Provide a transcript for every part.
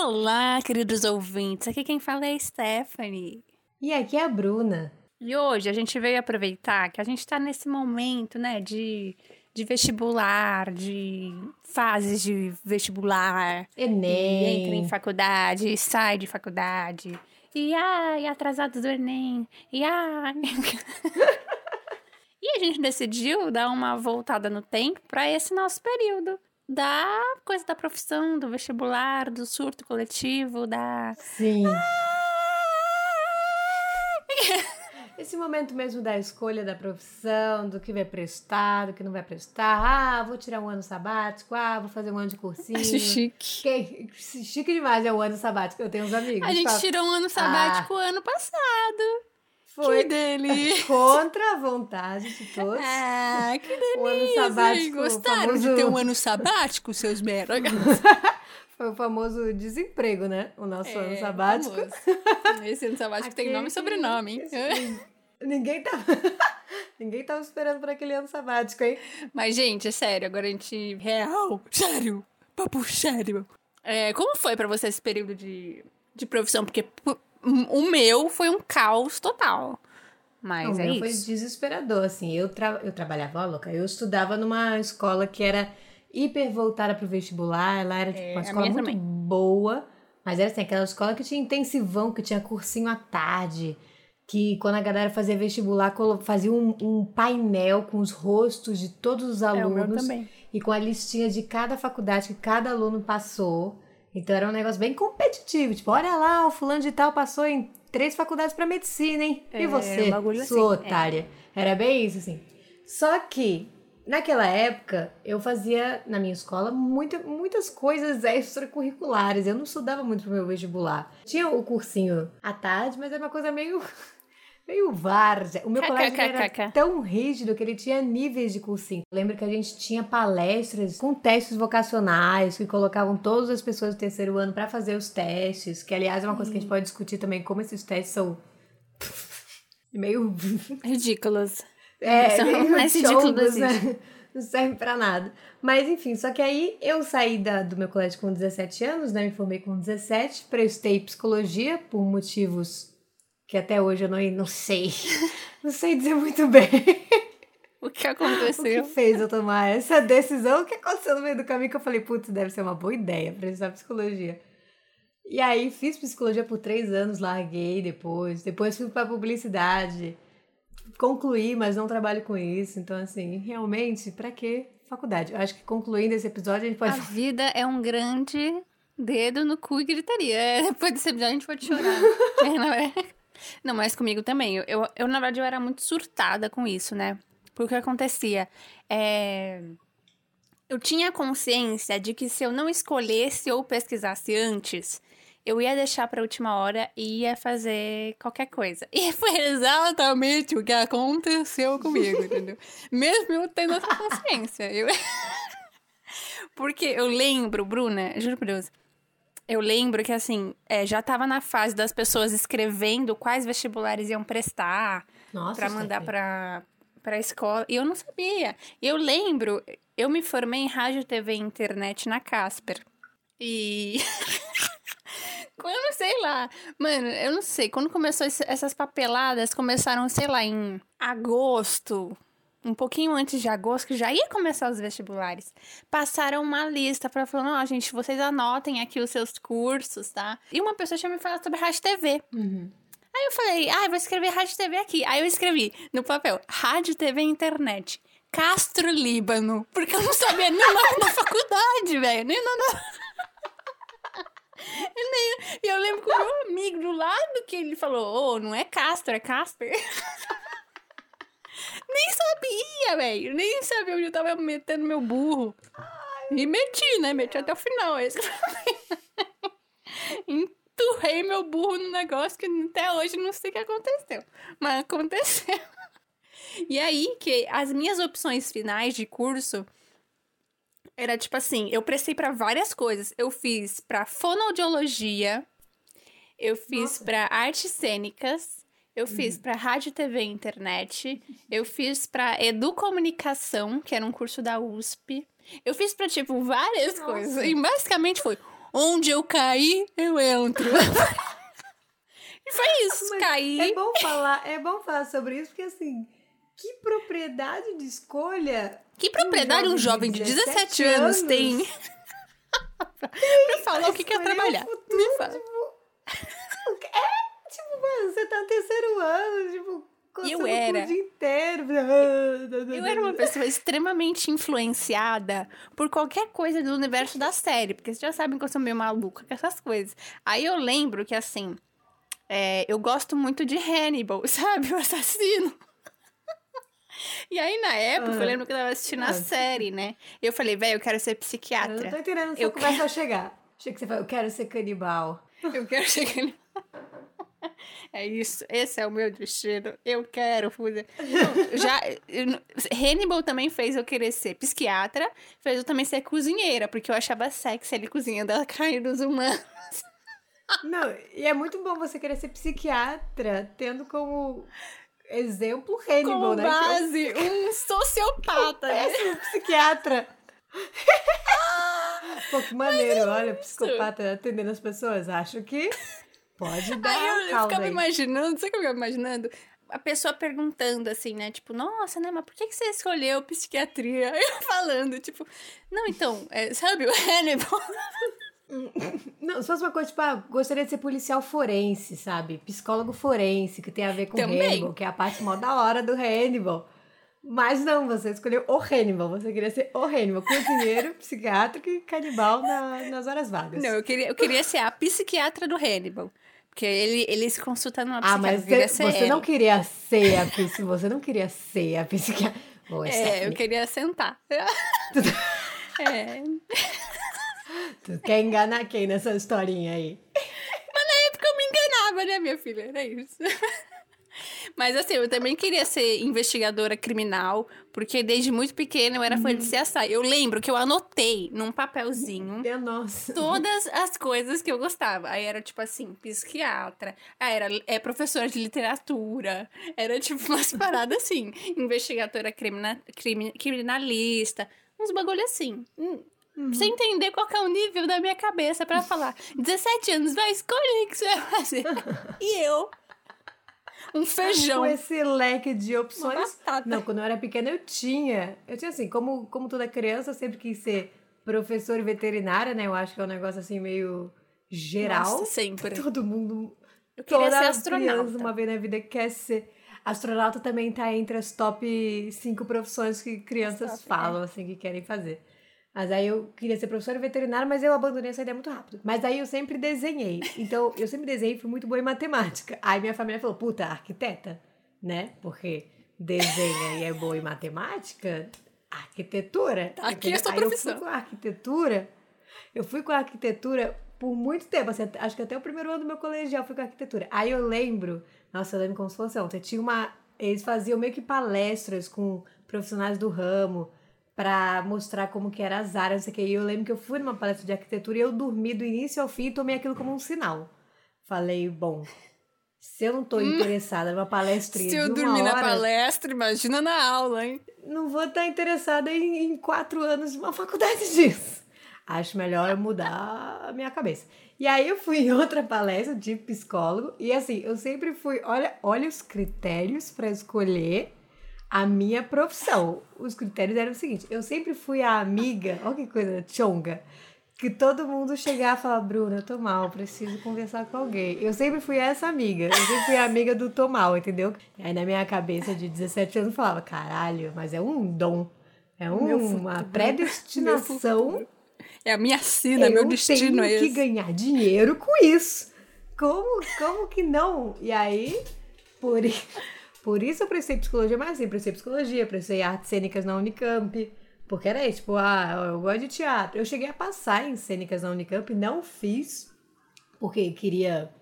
Olá, queridos ouvintes. Aqui quem fala é a Stephanie. E aqui é a Bruna. E hoje a gente veio aproveitar que a gente tá nesse momento, né, de de vestibular, de fases de vestibular. Enem. E entra em faculdade, sai de faculdade. E ai, atrasados do Enem. E ai. e a gente decidiu dar uma voltada no tempo para esse nosso período. Da coisa da profissão, do vestibular, do surto coletivo, da. Sim. Esse momento mesmo da escolha da profissão, do que vai prestar, do que não vai prestar. Ah, vou tirar um ano sabático. Ah, vou fazer um ano de cursinho. Acho chique. Que, chique demais é o ano sabático. Eu tenho uns amigos. A gente falam, tirou um ano sabático ah, ano passado. Foi que delícia. contra a vontade de todos. Ah, que delícia. O ano sabático. Gostaram famoso... de ter um ano sabático, seus merda? Foi o famoso desemprego, né? O nosso é, ano sabático. Famoso. Esse ano sabático Aquele... tem nome e sobrenome, hein? Ninguém tava. Ninguém tava esperando por aquele ano sabático, hein? Mas, gente, é sério, agora a gente. Real, sério, papo sério. É, como foi para você esse período de, de profissão? Porque o meu foi um caos total. Mas o é meu isso. foi desesperador, assim. Eu, tra eu trabalhava, ó, louca, eu estudava numa escola que era hiper voltada pro vestibular. Ela era tipo, é, uma escola muito também. boa. Mas era assim, aquela escola que tinha intensivão, que tinha cursinho à tarde que quando a galera fazia vestibular, fazia um, um painel com os rostos de todos os alunos. É, e com a listinha de cada faculdade que cada aluno passou. Então era um negócio bem competitivo. Tipo, olha lá, o fulano de tal passou em três faculdades para medicina, hein? E é, você, um sua assim, otária. É. Era bem isso, assim. Só que Naquela época, eu fazia na minha escola muita, muitas coisas extracurriculares. Eu não estudava muito pro meu vestibular. Tinha o cursinho à tarde, mas era uma coisa meio meio várzea. O meu colégio era tão rígido que ele tinha níveis de cursinho. Eu lembro que a gente tinha palestras com testes vocacionais que colocavam todas as pessoas do terceiro ano para fazer os testes, que aliás é uma coisa que a gente pode discutir também como esses testes são meio ridículos. É, São mais ridículos, né? Não serve pra nada. Mas enfim, só que aí eu saí da, do meu colégio com 17 anos, né? Me formei com 17, prestei psicologia por motivos que até hoje eu não, não sei. Não sei dizer muito bem. O que aconteceu? O que fez eu tomar essa decisão? O que aconteceu no meio do caminho que eu falei, putz, deve ser uma boa ideia prestar psicologia. E aí fiz psicologia por três anos, larguei depois. Depois fui pra publicidade concluí, mas não trabalho com isso. Então, assim, realmente, para que faculdade? Eu acho que concluindo esse episódio, a gente pode. A vida é um grande dedo no cu e gritaria. Depois desse episódio, a gente pode chorar. é, não, é? Não, mas comigo também. Eu, eu, eu, na verdade, eu era muito surtada com isso, né? Porque o que acontecia? É eu tinha consciência de que se eu não escolhesse ou pesquisasse antes, eu ia deixar pra última hora e ia fazer qualquer coisa. E foi exatamente o que aconteceu comigo, entendeu? Mesmo eu tendo essa consciência. Eu... Porque eu lembro, Bruna, juro por Deus, eu lembro que, assim, é, já tava na fase das pessoas escrevendo quais vestibulares iam prestar pra mandar pra, pra escola. E eu não sabia. Eu lembro, eu me formei em rádio, TV e internet na Casper. E. Quando, sei lá. Mano, eu não sei. Quando começou esse, essas papeladas, começaram, sei lá, em agosto. Um pouquinho antes de agosto, que já ia começar os vestibulares. Passaram uma lista para falar: ó, gente, vocês anotem aqui os seus cursos, tá? E uma pessoa tinha me falado sobre Rádio TV. Uhum. Aí eu falei: ah, vou escrever Rádio TV aqui. Aí eu escrevi no papel: Rádio TV Internet. Castro Líbano. Porque eu não sabia nem o nome da faculdade, velho. Nem o nome e eu lembro que o meu amigo do lado que ele falou: oh, não é Castro, é Casper. sabia, velho. Nem sabia onde eu tava metendo meu burro. E meti, né? Meti até o final. Esse... em empurrei meu burro no negócio que até hoje não sei o que aconteceu. Mas aconteceu. E aí que as minhas opções finais de curso era tipo assim, eu prestei para várias coisas. Eu fiz para fonoaudiologia, eu fiz para artes cênicas, eu fiz uhum. para rádio, TV e internet, eu fiz para educomunicação, que era um curso da USP. Eu fiz para tipo várias Nossa. coisas. E basicamente foi onde eu caí, eu entro. e foi isso, Mas caí. É bom falar, é bom falar sobre isso porque assim, que propriedade de escolha. Que propriedade um jovem, de 17, 17 anos, anos tem? pra falar o que quer trabalhar. Futuro, Me fala. Você tá no terceiro ano, tipo, eu era. O dia inteiro. Eu era uma pessoa extremamente influenciada por qualquer coisa do universo da série, porque vocês já sabem que eu sou meio maluca com essas coisas. Aí eu lembro que, assim, é, eu gosto muito de Hannibal, sabe? O assassino. E aí, na época, eu ah. lembro que eu tava assistindo a ah. série, né? Eu falei, velho, eu quero ser psiquiatra. Eu não tô entendendo eu quero... chegar. Achei que você falou, eu quero ser canibal. Eu quero ser canibal. É isso, esse é o meu destino. Eu quero fazer. já eu, Hannibal também fez eu querer ser psiquiatra, fez eu também ser cozinheira, porque eu achava sexy ele cozinhando a carne dos humanos. Não, e é muito bom você querer ser psiquiatra, tendo como exemplo Hannibal, Como né? base, um sociopata. É, um psiquiatra. Pô, que maneiro, é olha, psicopata atendendo as pessoas. Acho que pode dar aí eu, eu ficava aí. imaginando, sabe o que eu ficava imaginando? A pessoa perguntando assim, né? Tipo, nossa, né? Mas por que, que você escolheu psiquiatria? Eu falando, tipo, não, então, é, sabe o Hannibal? Não, se fosse uma coisa, tipo, ah, gostaria de ser policial forense, sabe? Psicólogo forense, que tem a ver com Também. Hannibal, que é a parte mó da hora do Hannibal. Mas não, você escolheu o Hannibal. Você queria ser o Hannibal. Cozinheiro, psiquiátrico e canibal na, nas horas vagas. Não, eu queria, eu queria ser a psiquiatra do Hannibal. Porque ele, ele se consulta numa psiquiatra. Ah, mas você, não queria ser a psiquiatra. Você não queria ser a psiquiatra. Boa, é, eu queria sentar. é. Tu quer enganar quem nessa historinha aí? Mas na época eu me enganava, né, minha filha? Era isso. Mas assim, eu também queria ser investigadora criminal, porque desde muito pequena eu era fã de uhum. CSI. Eu lembro que eu anotei num papelzinho nossa. todas as coisas que eu gostava. Aí era tipo assim, psiquiatra, aí era é, professora de literatura, era tipo umas paradas assim, investigadora crimina, criminalista, uns bagulho assim. Hum, Uhum. Você entender qual é o nível da minha cabeça para falar. 17 anos, vai, escolher o que você vai fazer. e eu, um feijão. Com esse leque de opções. Não, quando eu era pequena eu tinha. Eu tinha assim, como, como toda criança, eu sempre quis ser professor veterinária, né? Eu acho que é um negócio assim meio geral. Nossa, sempre. Todo mundo. Eu queria toda ser astronauta. Criança, uma vez na vida quer ser. Astronauta também tá entre as top 5 profissões que crianças top, falam, é. assim, que querem fazer. Mas aí eu queria ser professora veterinária, mas eu abandonei essa ideia muito rápido. Mas aí eu sempre desenhei. Então, eu sempre desenhei e fui muito boa em matemática. Aí minha família falou, puta, arquiteta, né? Porque desenha e é boa em matemática, arquitetura. Aqui é sua profissão. Aí eu fui com arquitetura, eu fui com arquitetura por muito tempo, assim, acho que até o primeiro ano do meu colegial fui com arquitetura. Aí eu lembro, nossa, eu lembro como se fosse ontem, tinha uma, eles faziam meio que palestras com profissionais do ramo, para mostrar como que era as áreas, não sei o que. E eu lembro que eu fui numa palestra de arquitetura e eu dormi do início ao fim e tomei aquilo como um sinal. Falei, bom, se eu não tô hum, interessada numa palestra Se eu dormir na palestra, imagina na aula, hein? Não vou estar interessada em, em quatro anos de uma faculdade disso. Acho melhor mudar a minha cabeça. E aí eu fui em outra palestra de psicólogo e assim, eu sempre fui, olha, olha os critérios para escolher a minha profissão. Os critérios eram o seguinte: eu sempre fui a amiga, olha que coisa chonga, que todo mundo chegava e falava, Bruna, eu tô mal, preciso conversar com alguém. Eu sempre fui essa amiga, eu sempre fui a amiga do tô mal, entendeu? Aí na minha cabeça de 17 anos eu falava, caralho, mas é um dom, é um, uma predestinação. É a minha sina, meu destino é esse. Eu tenho que ganhar dinheiro com isso. Como, como que não? E aí, por isso por isso eu prestei psicologia, mas assim, prestei psicologia, prestei artes cênicas na Unicamp. Porque era isso, tipo, ah, eu gosto de teatro. Eu cheguei a passar em cênicas na Unicamp, não fiz, porque queria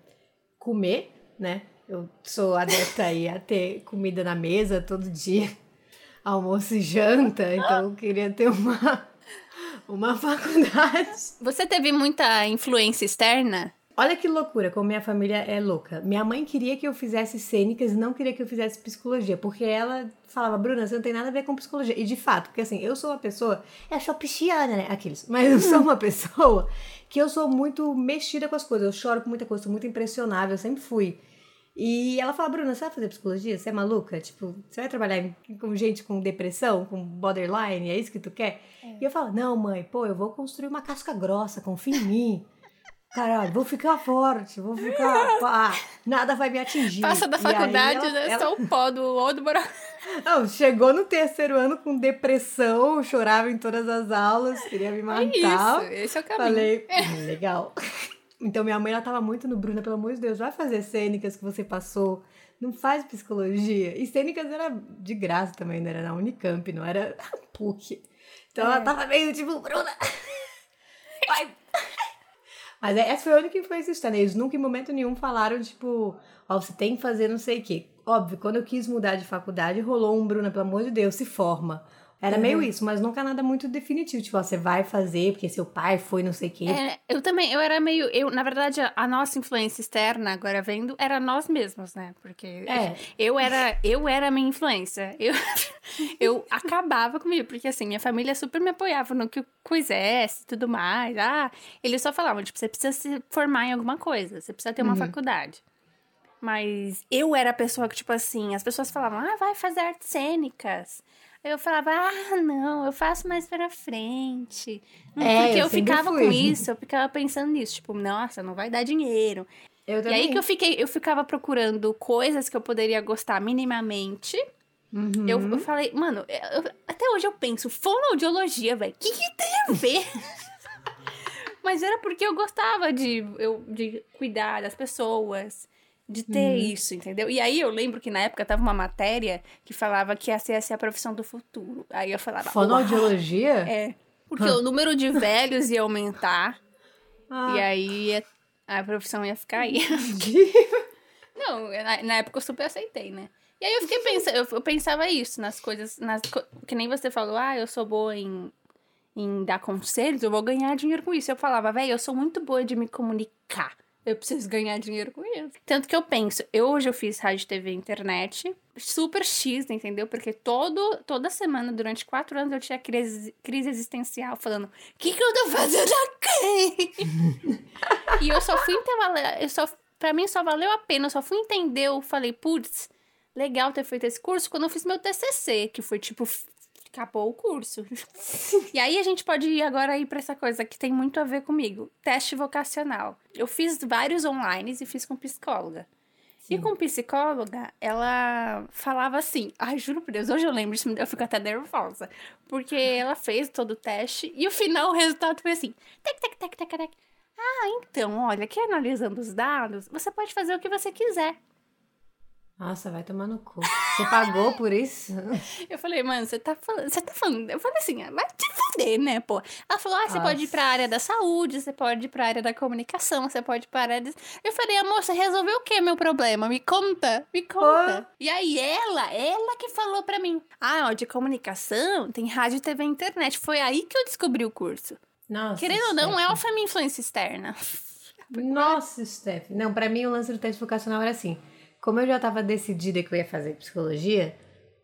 comer, né? Eu sou adepta aí a ter comida na mesa todo dia, almoço e janta, então eu queria ter uma, uma faculdade. Você teve muita influência externa? Olha que loucura, como minha família é louca. Minha mãe queria que eu fizesse cênicas e não queria que eu fizesse psicologia, porque ela falava, Bruna, você não tem nada a ver com psicologia. E de fato, porque assim, eu sou uma pessoa, eu sou pisciana, né? Aqueles. Mas eu sou uma pessoa que eu sou muito mexida com as coisas. Eu choro com muita coisa, sou muito impressionável, eu sempre fui. E ela fala, Bruna, você vai fazer psicologia? Você é maluca? Tipo, você vai trabalhar com gente com depressão, com borderline? É isso que tu quer? É. E eu falo, não, mãe, pô, eu vou construir uma casca grossa, confia em mim. Caralho, vou ficar forte, vou ficar. Ah, nada vai me atingir. Passa da faculdade, ela, né? Ela... Só o pó do ou do buraco. Não, chegou no terceiro ano com depressão, chorava em todas as aulas, queria me matar. É isso, esse é o caminho. Falei, hum, legal. Então minha mãe ela tava muito no Bruna, pelo amor de Deus, vai fazer cênicas que você passou, não faz psicologia. E cênicas era de graça também, não era na Unicamp, não era PUC. Então é. ela tava meio tipo, Bruna, vai mas é, essa foi a única influência externa. Eles nunca em momento nenhum falaram, tipo, ó, oh, você tem que fazer não sei o quê. Óbvio, quando eu quis mudar de faculdade, rolou um Bruna, pelo amor de Deus, se forma. Era uhum. meio isso, mas nunca nada muito definitivo. Tipo, ó, você vai fazer porque seu pai foi não sei quem. É, eu também, eu era meio. Eu, na verdade, a nossa influência externa, agora vendo, era nós mesmos, né? Porque é. eu era eu era a minha influência. Eu, eu acabava comigo, porque assim, minha família super me apoiava no que eu quisesse e tudo mais. Ah, eles só falavam, tipo, você precisa se formar em alguma coisa, você precisa ter uma uhum. faculdade. Mas eu era a pessoa que, tipo assim, as pessoas falavam, ah, vai fazer artes cênicas eu falava, ah, não, eu faço mais pra frente. É, Porque eu, eu ficava fui. com isso, eu ficava pensando nisso, tipo, nossa, não vai dar dinheiro. Eu também. E aí que eu fiquei, eu ficava procurando coisas que eu poderia gostar minimamente. Uhum. Eu, eu falei, mano, eu, até hoje eu penso, fonoaudiologia, velho, o que, que tem a ver? Mas era porque eu gostava de, eu, de cuidar das pessoas de ter uhum. isso, entendeu? E aí eu lembro que na época tava uma matéria que falava que essa ia ser a profissão do futuro. Aí eu falava. Fonoaudiologia? É. Porque o número de velhos ia aumentar. Ah. E aí ia, a profissão ia ficar aí. Não, na, na, época eu super aceitei, né? E aí eu fiquei pensando, eu, eu pensava isso nas coisas, nas, que nem você falou, ah, eu sou boa em, em dar conselhos, eu vou ganhar dinheiro com isso. Eu falava, velho, eu sou muito boa de me comunicar. Eu preciso ganhar dinheiro com isso. Tanto que eu penso, eu hoje eu fiz rádio, TV internet, super X, entendeu? Porque todo, toda semana, durante quatro anos, eu tinha crise, crise existencial, falando: o que, que eu tô fazendo aqui? e eu só fui entender, eu só, pra mim só valeu a pena, eu só fui entender, eu falei, putz, legal ter feito esse curso quando eu fiz meu TCC, que foi tipo acabou o curso. e aí a gente pode ir agora ir para essa coisa que tem muito a ver comigo, teste vocacional. Eu fiz vários online e fiz com psicóloga. Sim. E com psicóloga, ela falava assim, ai, juro por Deus, hoje eu lembro disso, eu fico até nervosa. Porque ela fez todo o teste e o final, o resultado foi assim, tec, tec, tec, tec, tec. Ah, então, olha, aqui analisando os dados, você pode fazer o que você quiser. Nossa, vai tomar no cu. Você pagou por isso? Eu falei, mano, você tá falando. Você tá falando. Eu falei assim, ah, vai te fuder, né, pô? Ela falou: ah, você pode ir pra área da saúde, você pode ir pra área da comunicação, você pode ir pra área. De... Eu falei, amor, você resolveu o que, meu problema? Me conta, me conta. E aí ela, ela que falou pra mim: ah, ó, de comunicação tem rádio, TV e internet. Foi aí que eu descobri o curso. Nossa. Querendo ou não, é foi minha influência externa. Nossa, Steph. Não, pra mim o lance do teste vocacional era assim como eu já estava decidida que eu ia fazer psicologia,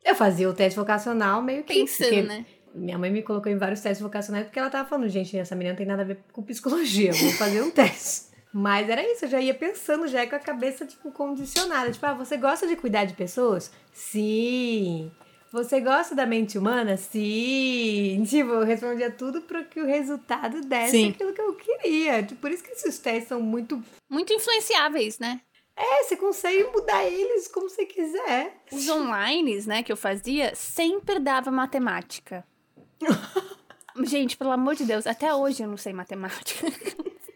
eu fazia o teste vocacional meio que. Pensando, né? Minha mãe me colocou em vários testes vocacionais porque ela tava falando, gente, essa menina não tem nada a ver com psicologia, vou fazer um teste. Mas era isso, eu já ia pensando, já com a cabeça, tipo, condicionada. Tipo, ah, você gosta de cuidar de pessoas? Sim. Você gosta da mente humana? Sim. Tipo, eu respondia tudo para que o resultado desse Sim. aquilo que eu queria. Tipo, por isso que esses testes são muito... Muito influenciáveis, né? É, você consegue mudar eles como você quiser. Os online, né, que eu fazia, sempre dava matemática. Gente, pelo amor de Deus, até hoje eu não sei matemática.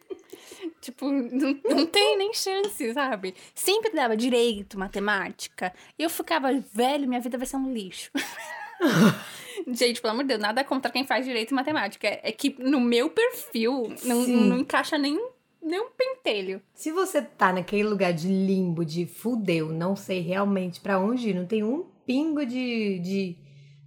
tipo, não, não tem nem chance, sabe? Sempre dava direito, matemática. E eu ficava, velho, minha vida vai ser um lixo. Gente, pelo amor de Deus, nada contra quem faz direito e matemática. É que no meu perfil não, não encaixa nem nem um pentelho. Se você tá naquele lugar de limbo, de fudeu, não sei realmente para onde ir, não tem um pingo de, de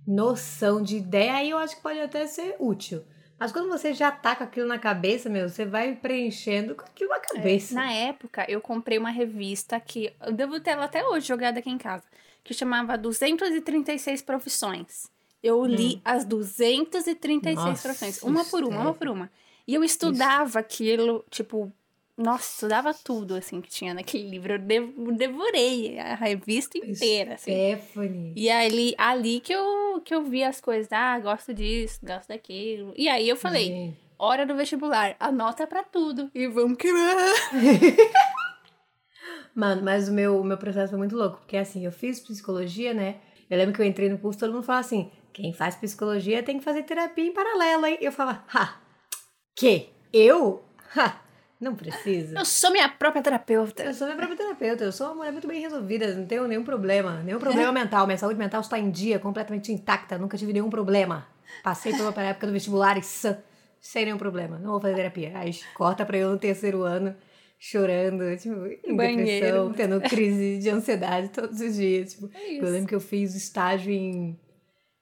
noção, de ideia, aí eu acho que pode até ser útil. Mas quando você já tá com aquilo na cabeça, meu, você vai preenchendo com aquilo na é, cabeça. É, na época, eu comprei uma revista que eu devo ter ela até hoje jogada aqui em casa, que chamava 236 Profissões. Eu li hum. as 236 Nossa, profissões, uma por uma, é. uma por uma. E eu estudava isso. aquilo, tipo, nossa, estudava tudo, assim, que tinha naquele livro. Eu devorei a revista inteira, assim. Stephanie. E ali, ali que, eu, que eu vi as coisas. Ah, gosto disso, gosto daquilo. E aí eu falei, Gente. hora do vestibular, anota pra tudo. E vamos queimar. Mano, mas o meu, o meu processo foi muito louco. Porque, assim, eu fiz psicologia, né? Eu lembro que eu entrei no curso, todo mundo falava assim, quem faz psicologia tem que fazer terapia em paralelo, hein? Eu falava, ha, que? Eu? Ha, não precisa. Eu sou minha própria terapeuta. Eu sou minha própria terapeuta. Eu sou uma mulher muito bem resolvida. Não tenho nenhum problema. Nenhum problema mental. Minha saúde mental está em dia, completamente intacta. Nunca tive nenhum problema. Passei pela época do vestibular e sã, sem nenhum problema. Não vou fazer terapia. Aí corta pra eu no terceiro ano, chorando, tipo, em Banheiro. depressão, tendo crise de ansiedade todos os dias. Tipo, é eu lembro que eu fiz estágio em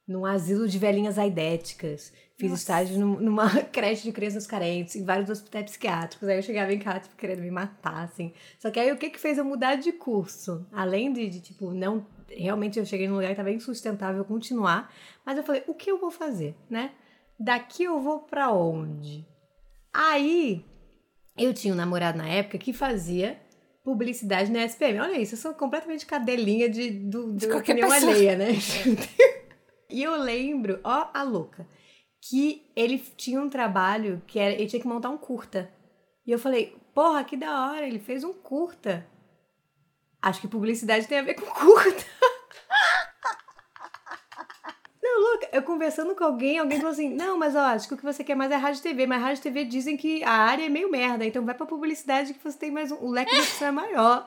num asilo de velhinhas aidéticas. Fiz Nossa. estágio numa creche de crianças carentes, em vários hospitais psiquiátricos. Aí eu chegava em casa, tipo, querendo me matar, assim. Só que aí o que que fez eu mudar de curso? Além de, de tipo, não... Realmente eu cheguei num lugar que estava insustentável continuar. Mas eu falei, o que eu vou fazer, né? Daqui eu vou para onde? Aí, eu tinha um namorado na época que fazia publicidade na SPM. Olha isso, eu sou completamente cadelinha de, do, de, de opinião pessoa. alheia, né? E eu lembro, ó, a louca, que ele tinha um trabalho que era, ele tinha que montar um curta. E eu falei, porra, que da hora, ele fez um curta. Acho que publicidade tem a ver com curta. Não, louca, eu conversando com alguém, alguém falou assim: não, mas ó, acho que o que você quer mais é rádio e TV, mas rádio e TV dizem que a área é meio merda, então vai pra publicidade que você tem mais um. O leque de é maior.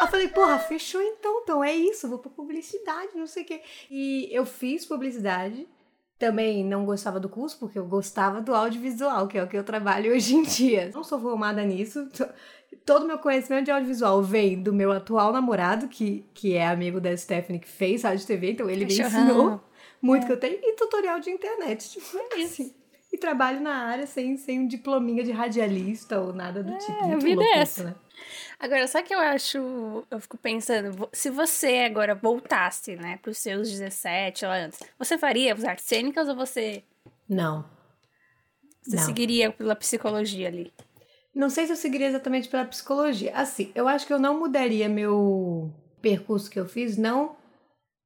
Eu falei, porra, fechou então, então é isso, vou pra publicidade, não sei o quê. E eu fiz publicidade. Também não gostava do curso, porque eu gostava do audiovisual, que é o que eu trabalho hoje em dia. Não sou formada nisso. Todo meu conhecimento de audiovisual vem do meu atual namorado, que, que é amigo da Stephanie, que fez rádio TV, então ele me ensinou muito é. que eu tenho, e tutorial de internet. Tipo, é assim. E trabalho na área sem, sem um diplominha de radialista ou nada do é, tipo. Muito a vida é essa. Né? Agora, só que eu acho, eu fico pensando, se você agora voltasse, né, pros seus 17 lá antes, você faria as artes cênicas ou você. Não. Você Não. seguiria pela psicologia ali? Não sei se eu seguiria exatamente pela psicologia. Assim, eu acho que eu não mudaria meu percurso que eu fiz, não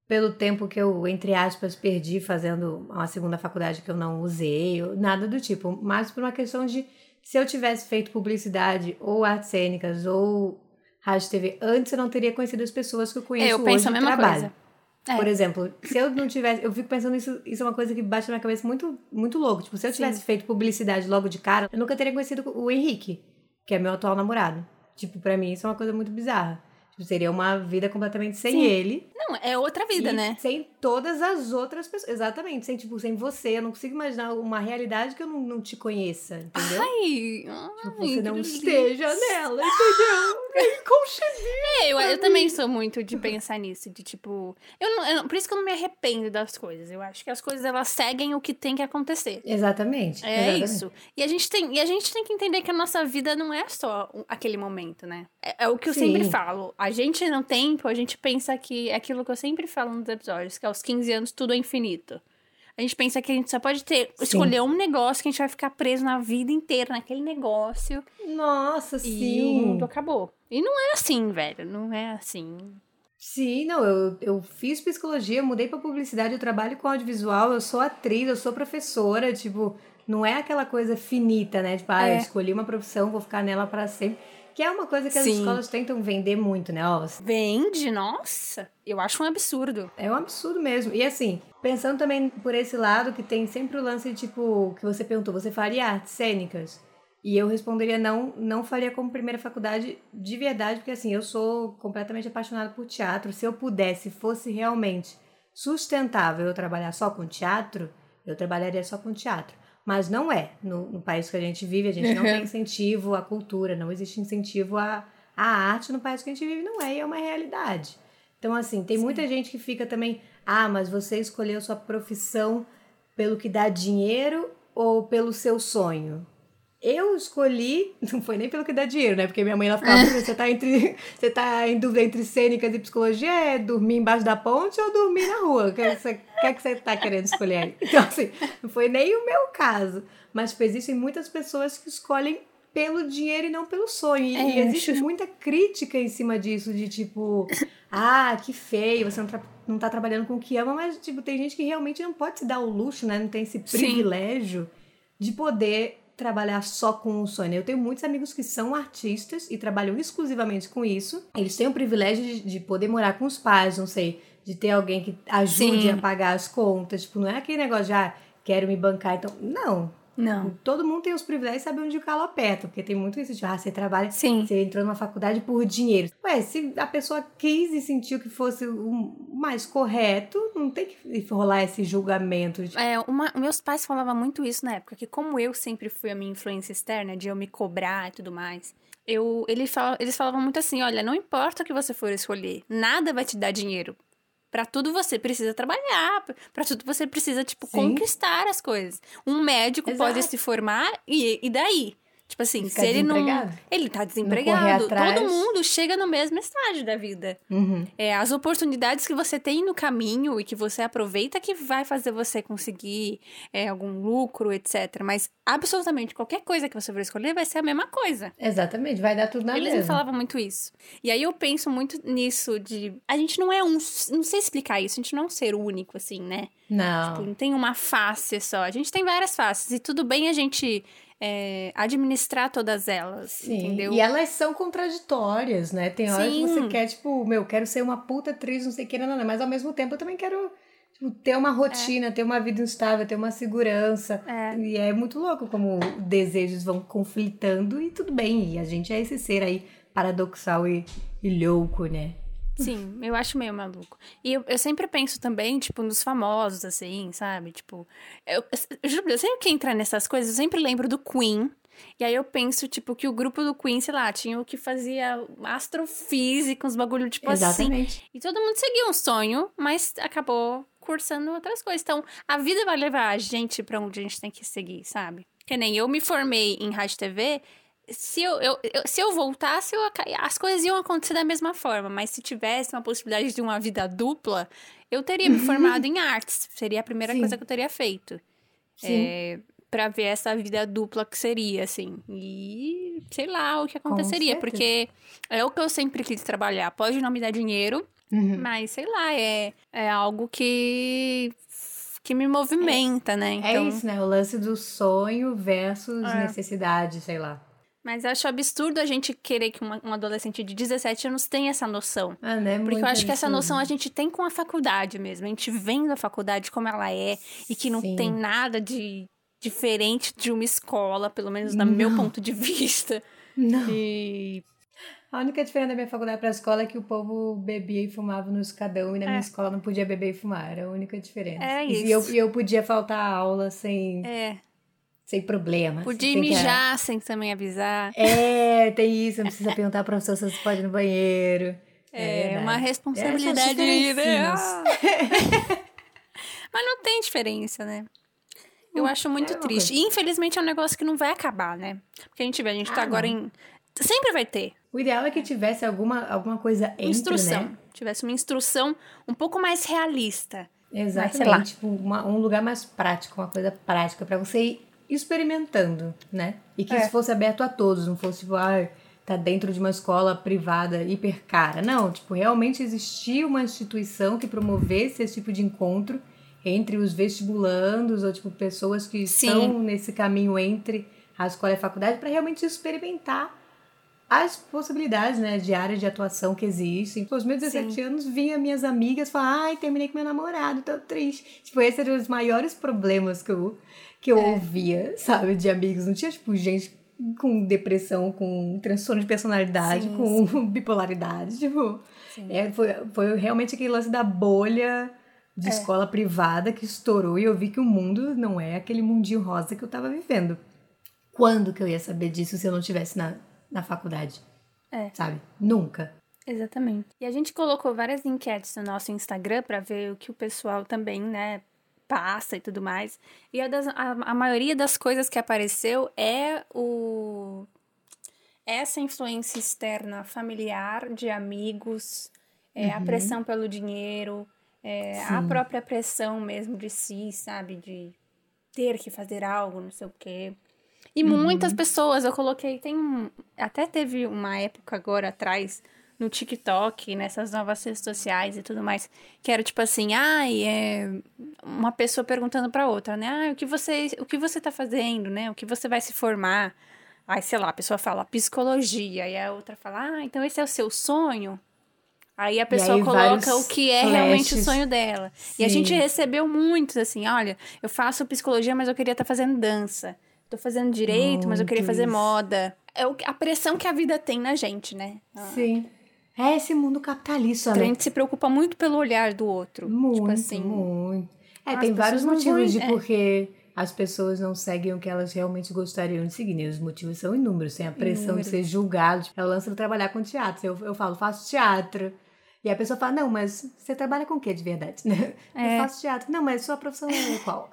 pelo tempo que eu, entre aspas, perdi fazendo uma segunda faculdade que eu não usei, nada do tipo, mas por uma questão de se eu tivesse feito publicidade ou artes cênicas ou rádio TV antes, eu não teria conhecido as pessoas que eu conheço é, eu penso hoje a mesma trabalho. Coisa. É. Por exemplo, se eu não tivesse. Eu fico pensando isso, isso é uma coisa que bate na minha cabeça muito, muito louco. Tipo, se eu tivesse Sim. feito publicidade logo de cara, eu nunca teria conhecido o Henrique, que é meu atual namorado. Tipo, pra mim isso é uma coisa muito bizarra. Tipo, seria uma vida completamente sem Sim. ele. Não, é outra vida, né? Sem todas as outras pessoas. Exatamente. Sem, tipo, sem você. Eu não consigo imaginar uma realidade que eu não, não te conheça, entendeu? Ai, tipo, você não esteja nela, entendeu? É, eu, eu também sou muito de pensar nisso. De tipo. Eu não, eu, por isso que eu não me arrependo das coisas. Eu acho que as coisas elas seguem o que tem que acontecer. Exatamente. É exatamente. isso. E a, gente tem, e a gente tem que entender que a nossa vida não é só aquele momento, né? É, é o que eu Sim. sempre falo a gente no tempo, a gente pensa que é aquilo que eu sempre falo nos episódios, que aos 15 anos tudo é infinito. A gente pensa que a gente só pode ter, sim. escolher um negócio que a gente vai ficar preso na vida inteira naquele negócio. Nossa, e sim. E o mundo acabou. E não é assim, velho. Não é assim. Sim, não, eu, eu fiz psicologia, mudei pra publicidade, eu trabalho com audiovisual, eu sou atriz, eu sou professora, tipo, não é aquela coisa finita, né? Tipo, ah, é. eu escolhi uma profissão, vou ficar nela para sempre. Que é uma coisa que as Sim. escolas tentam vender muito, né? Ó, Vende? Nossa! Eu acho um absurdo. É um absurdo mesmo. E assim, pensando também por esse lado, que tem sempre o lance, de, tipo, que você perguntou, você faria artes cênicas? E eu responderia não, não faria como primeira faculdade de verdade, porque assim, eu sou completamente apaixonada por teatro. Se eu pudesse, fosse realmente sustentável eu trabalhar só com teatro, eu trabalharia só com teatro. Mas não é. No, no país que a gente vive, a gente não tem incentivo à cultura, não existe incentivo à, à arte no país que a gente vive, não é, e é uma realidade. Então, assim, tem Sim. muita gente que fica também, ah, mas você escolheu sua profissão pelo que dá dinheiro ou pelo seu sonho? Eu escolhi, não foi nem pelo que dá dinheiro, né? Porque minha mãe ela ficava, é. você tá entre, você tá em dúvida entre cênicas e psicologia, é dormir embaixo da ponte ou dormir na rua? O que você, que, é que você tá querendo escolher aí? Então, assim, não foi nem o meu caso. Mas tipo, existem muitas pessoas que escolhem pelo dinheiro e não pelo sonho. E, é, existe acho... muita crítica em cima disso, de tipo, ah, que feio, você não, tra não tá trabalhando com o que ama, mas tipo, tem gente que realmente não pode se dar o luxo, né? Não tem esse privilégio Sim. de poder trabalhar só com o sonho. Eu tenho muitos amigos que são artistas e trabalham exclusivamente com isso. Eles têm o privilégio de, de poder morar com os pais, não sei, de ter alguém que ajude Sim. a pagar as contas. Tipo, não é aquele negócio de, ah, quero me bancar, então. Não. Não. Todo mundo tem os privilégios de saber onde o calo aperta, porque tem muito isso de, ah, você trabalha, Sim. você entrou numa faculdade por dinheiro. Ué, se a pessoa quis e sentiu que fosse o mais correto, não tem que rolar esse julgamento. De... É, uma, meus pais falavam muito isso na época, que como eu sempre fui a minha influência externa, de eu me cobrar e tudo mais, eu, ele fala, eles falavam muito assim, olha, não importa o que você for escolher, nada vai te dar dinheiro. Para tudo você precisa trabalhar, para tudo você precisa, tipo, Sim. conquistar as coisas. Um médico Exato. pode se formar e, e daí? Tipo assim, se ele não. Ele tá desempregado. Todo mundo chega no mesmo estágio da vida. Uhum. É, as oportunidades que você tem no caminho e que você aproveita que vai fazer você conseguir é, algum lucro, etc. Mas absolutamente qualquer coisa que você for escolher vai ser a mesma coisa. Exatamente, vai dar tudo na Eles mesma. me falavam muito isso. E aí eu penso muito nisso de. A gente não é um. Não sei explicar isso, a gente não é um ser único, assim, né? Não. Tipo, não tem uma face só. A gente tem várias faces. E tudo bem a gente é, administrar todas elas, Sim. entendeu? E elas são contraditórias, né? Tem horas Sim. que você quer, tipo, meu, quero ser uma puta atriz, não sei o que, não, não, mas ao mesmo tempo eu também quero tipo, ter uma rotina, é. ter uma vida instável, ter uma segurança. É. E é muito louco como desejos vão conflitando e tudo bem. E a gente é esse ser aí paradoxal e, e louco, né? Sim, eu acho meio maluco. E eu, eu sempre penso também, tipo, nos famosos, assim, sabe? Tipo, eu, eu, eu sempre que entrar nessas coisas, eu sempre lembro do Queen. E aí eu penso, tipo, que o grupo do Queen, sei lá, tinha o que fazia astrofísica, uns bagulho, tipo assim. Exatamente. assim. E todo mundo seguia um sonho, mas acabou cursando outras coisas. Então, a vida vai levar a gente para onde a gente tem que seguir, sabe? Que nem eu me formei em rádio TV se eu, eu, eu, se eu voltasse, eu, as coisas iam acontecer da mesma forma, mas se tivesse uma possibilidade de uma vida dupla, eu teria me formado em artes. Seria a primeira Sim. coisa que eu teria feito. É, para ver essa vida dupla que seria, assim. E sei lá o que aconteceria, porque é o que eu sempre quis trabalhar. Pode não me dar dinheiro, uhum. mas sei lá, é, é algo que que me movimenta, é, né? Então... É isso, né? O lance do sonho versus é. necessidade, sei lá. Mas acho absurdo a gente querer que uma, um adolescente de 17 anos tenha essa noção. Ah, né? Porque eu acho que essa noção a gente tem com a faculdade mesmo. A gente vendo a faculdade como ela é e que não Sim. tem nada de diferente de uma escola, pelo menos no meu ponto de vista. Não. E a única diferença da minha faculdade para a escola é que o povo bebia e fumava no escadão e na é. minha escola não podia beber e fumar. Era a única diferença. É isso. E eu, eu podia faltar a aula sem. É sem problema. Podia mijar que... sem também avisar. É, tem isso, não precisa perguntar para professor se você pode ir no banheiro. É, é uma responsabilidade. Né? Mas não tem diferença, né? Eu hum, acho muito é triste. E infelizmente é um negócio que não vai acabar, né? Porque a gente vê, a gente tá ah, tá agora não. em. Sempre vai ter. O ideal é que tivesse alguma, alguma coisa entre, Instrução. Né? Tivesse uma instrução um pouco mais realista. Exatamente. Mas, tipo, uma, um lugar mais prático, uma coisa prática para você ir experimentando, né? E que é. isso fosse aberto a todos, não fosse tipo, ah, tá dentro de uma escola privada hiper cara. Não, tipo, realmente existia uma instituição que promovesse esse tipo de encontro entre os vestibulandos ou tipo pessoas que Sim. estão nesse caminho entre a escola e a faculdade para realmente experimentar as possibilidades, né, de área de atuação que existem. Aos meus 17 Sim. anos, vinha minhas amigas falar, ai, terminei com meu namorado, tô triste. Tipo, esses eram os maiores problemas que eu que eu é. ouvia, sabe, de amigos. Não tinha, tipo, gente com depressão, com transtorno de personalidade, sim, com sim. bipolaridade. Tipo, é, foi, foi realmente aquele lance da bolha de é. escola privada que estourou e eu vi que o mundo não é aquele mundinho rosa que eu tava vivendo. Quando que eu ia saber disso se eu não estivesse na, na faculdade? É. Sabe? Nunca. Exatamente. E a gente colocou várias enquetes no nosso Instagram para ver o que o pessoal também, né, passa e tudo mais. E a, das, a, a maioria das coisas que apareceu é o essa influência externa familiar, de amigos, é, uhum. a pressão pelo dinheiro, é, a própria pressão mesmo de si, sabe? De ter que fazer algo, não sei o quê. E uhum. muitas pessoas, eu coloquei, tem um, até teve uma época agora atrás no TikTok, nessas novas redes sociais e tudo mais, que era tipo assim, ai, é uma pessoa perguntando para outra, né? Ah, o que você, o que você tá fazendo, né? O que você vai se formar? Aí, sei lá, a pessoa fala psicologia, e a outra fala, ah, então esse é o seu sonho? Aí a pessoa aí, coloca o que é flashes. realmente o sonho dela. Sim. E a gente recebeu muitos, assim, olha, eu faço psicologia, mas eu queria estar tá fazendo dança. Tô fazendo direito, Muito mas eu queria fazer moda. É a pressão que a vida tem na gente, né? Ah. Sim. É esse mundo capitalista, né? A gente se preocupa muito pelo olhar do outro. Tipo muito, tipo assim. muito. É, tem vários motivos de é. porque as pessoas não seguem o que elas realmente gostariam de seguir. Né? Os motivos são inúmeros. Tem a pressão inúmeros. de ser julgado. É o lance de trabalhar com teatro. Eu, eu falo, faço teatro. E a pessoa fala, não, mas você trabalha com o que de verdade? É. Eu faço teatro. Não, mas sua profissão é qual?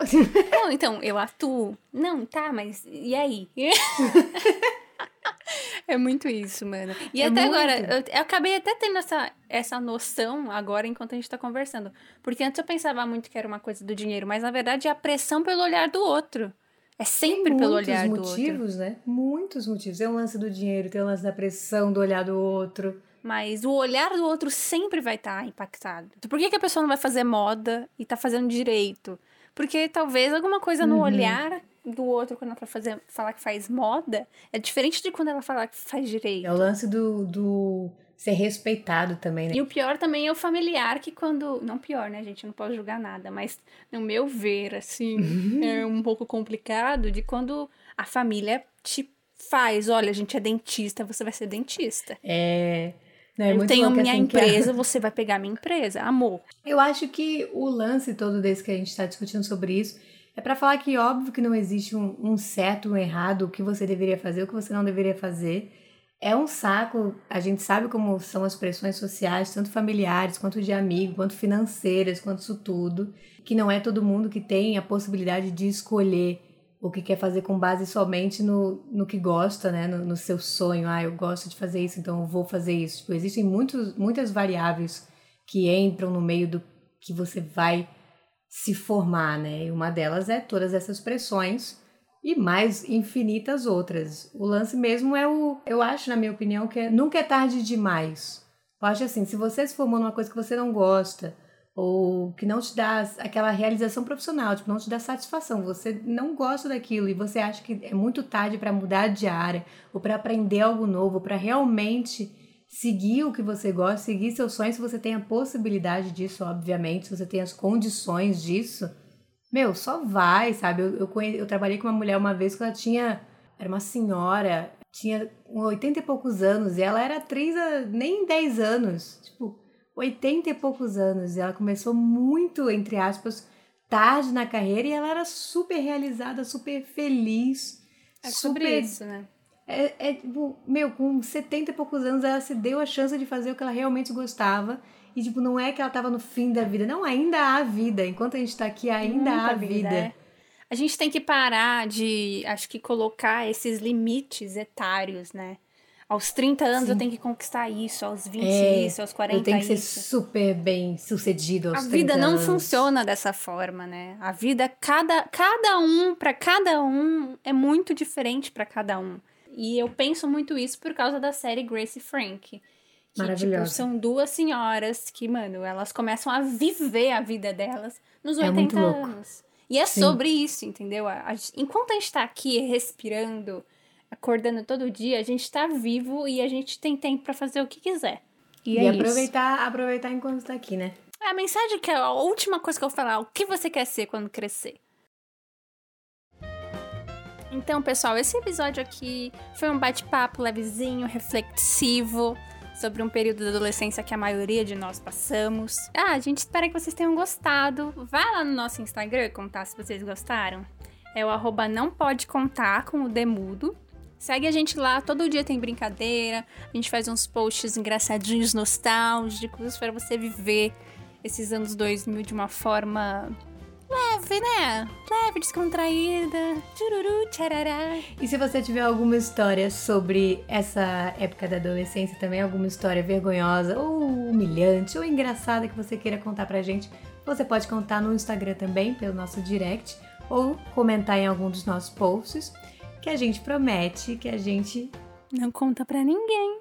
Não, então, eu atuo. Não, tá, mas e aí? É muito isso, mano. E é até muito. agora, eu, eu, acabei até tendo essa, essa noção agora enquanto a gente tá conversando. Porque antes eu pensava muito que era uma coisa do dinheiro, mas na verdade é a pressão pelo olhar do outro. É sempre pelo olhar do outro. Muitos motivos, né? Muitos motivos. Tem o lance do dinheiro, tem o lance da pressão do olhar do outro. Mas o olhar do outro sempre vai estar tá impactado. Por que, que a pessoa não vai fazer moda e tá fazendo direito? Porque talvez alguma coisa no uhum. olhar do outro quando ela tá fazer, falar que faz moda é diferente de quando ela falar que faz direito. É o lance do, do ser respeitado também, né? E o pior também é o familiar que quando. Não pior, né, gente? Eu não posso julgar nada, mas no meu ver, assim, uhum. é um pouco complicado de quando a família te faz: olha, a gente é dentista, você vai ser dentista. É. Não, é eu tenho minha assim empresa, você vai pegar minha empresa, amor. Eu acho que o lance todo desse que a gente está discutindo sobre isso é para falar que óbvio que não existe um, um certo, um errado, o que você deveria fazer, o que você não deveria fazer. É um saco, a gente sabe como são as pressões sociais, tanto familiares, quanto de amigo, quanto financeiras, quanto isso tudo, que não é todo mundo que tem a possibilidade de escolher o que quer fazer com base somente no, no que gosta, né? No, no seu sonho. Ah, eu gosto de fazer isso, então eu vou fazer isso. Tipo, existem muitos, muitas variáveis que entram no meio do que você vai se formar, né? E uma delas é todas essas pressões e mais infinitas outras. O lance mesmo é o, eu acho, na minha opinião, que é, nunca é tarde demais. Eu acho assim, se você se formou numa coisa que você não gosta, ou que não te dá aquela realização profissional, tipo, não te dá satisfação, você não gosta daquilo e você acha que é muito tarde para mudar de área, ou para aprender algo novo, para realmente seguir o que você gosta, seguir seus sonhos, se você tem a possibilidade disso, obviamente, se você tem as condições disso, meu, só vai, sabe? Eu, eu, conhe... eu trabalhei com uma mulher uma vez que ela tinha. Era uma senhora, tinha 80 e poucos anos, e ela era atriz há nem 10 anos. Tipo, 80 e poucos anos. E ela começou muito, entre aspas, tarde na carreira e ela era super realizada, super feliz. É super... sobre isso, né? É, é, tipo, meu, com 70 e poucos anos ela se deu a chance de fazer o que ela realmente gostava. E, tipo, não é que ela tava no fim da vida. Não, ainda há vida. Enquanto a gente tá aqui, ainda há vida. vida. É. A gente tem que parar de, acho que, colocar esses limites etários, né? Aos 30 anos Sim. eu tenho que conquistar isso, aos 20 é, isso, aos 40 eu tenho que isso. ser super bem sucedido aos A vida não anos. funciona dessa forma, né? A vida, cada, cada um, para cada um, é muito diferente para cada um. E eu penso muito isso por causa da série Grace Frank. Que, tipo, são duas senhoras que, mano, elas começam a viver a vida delas nos é 80 anos. E é Sim. sobre isso, entendeu? A, a, enquanto a gente tá aqui respirando, acordando todo dia, a gente tá vivo e a gente tem tempo para fazer o que quiser. E, e é aproveitar, isso. aproveitar enquanto tá aqui, né? A mensagem que é a última coisa que eu vou falar, o que você quer ser quando crescer? Então, pessoal, esse episódio aqui foi um bate-papo levezinho, reflexivo, sobre um período da adolescência que a maioria de nós passamos. Ah, a gente espera que vocês tenham gostado. Vai lá no nosso Instagram contar se vocês gostaram. É o arroba não pode contar com o Demudo. Segue a gente lá, todo dia tem brincadeira. A gente faz uns posts engraçadinhos, nostálgicos, para você viver esses anos 2000 de uma forma leve, né? Leve, descontraída. Tchururu, tcharará. E se você tiver alguma história sobre essa época da adolescência também, alguma história vergonhosa, ou humilhante, ou engraçada que você queira contar pra gente, você pode contar no Instagram também, pelo nosso direct, ou comentar em algum dos nossos posts, que a gente promete que a gente não conta pra ninguém.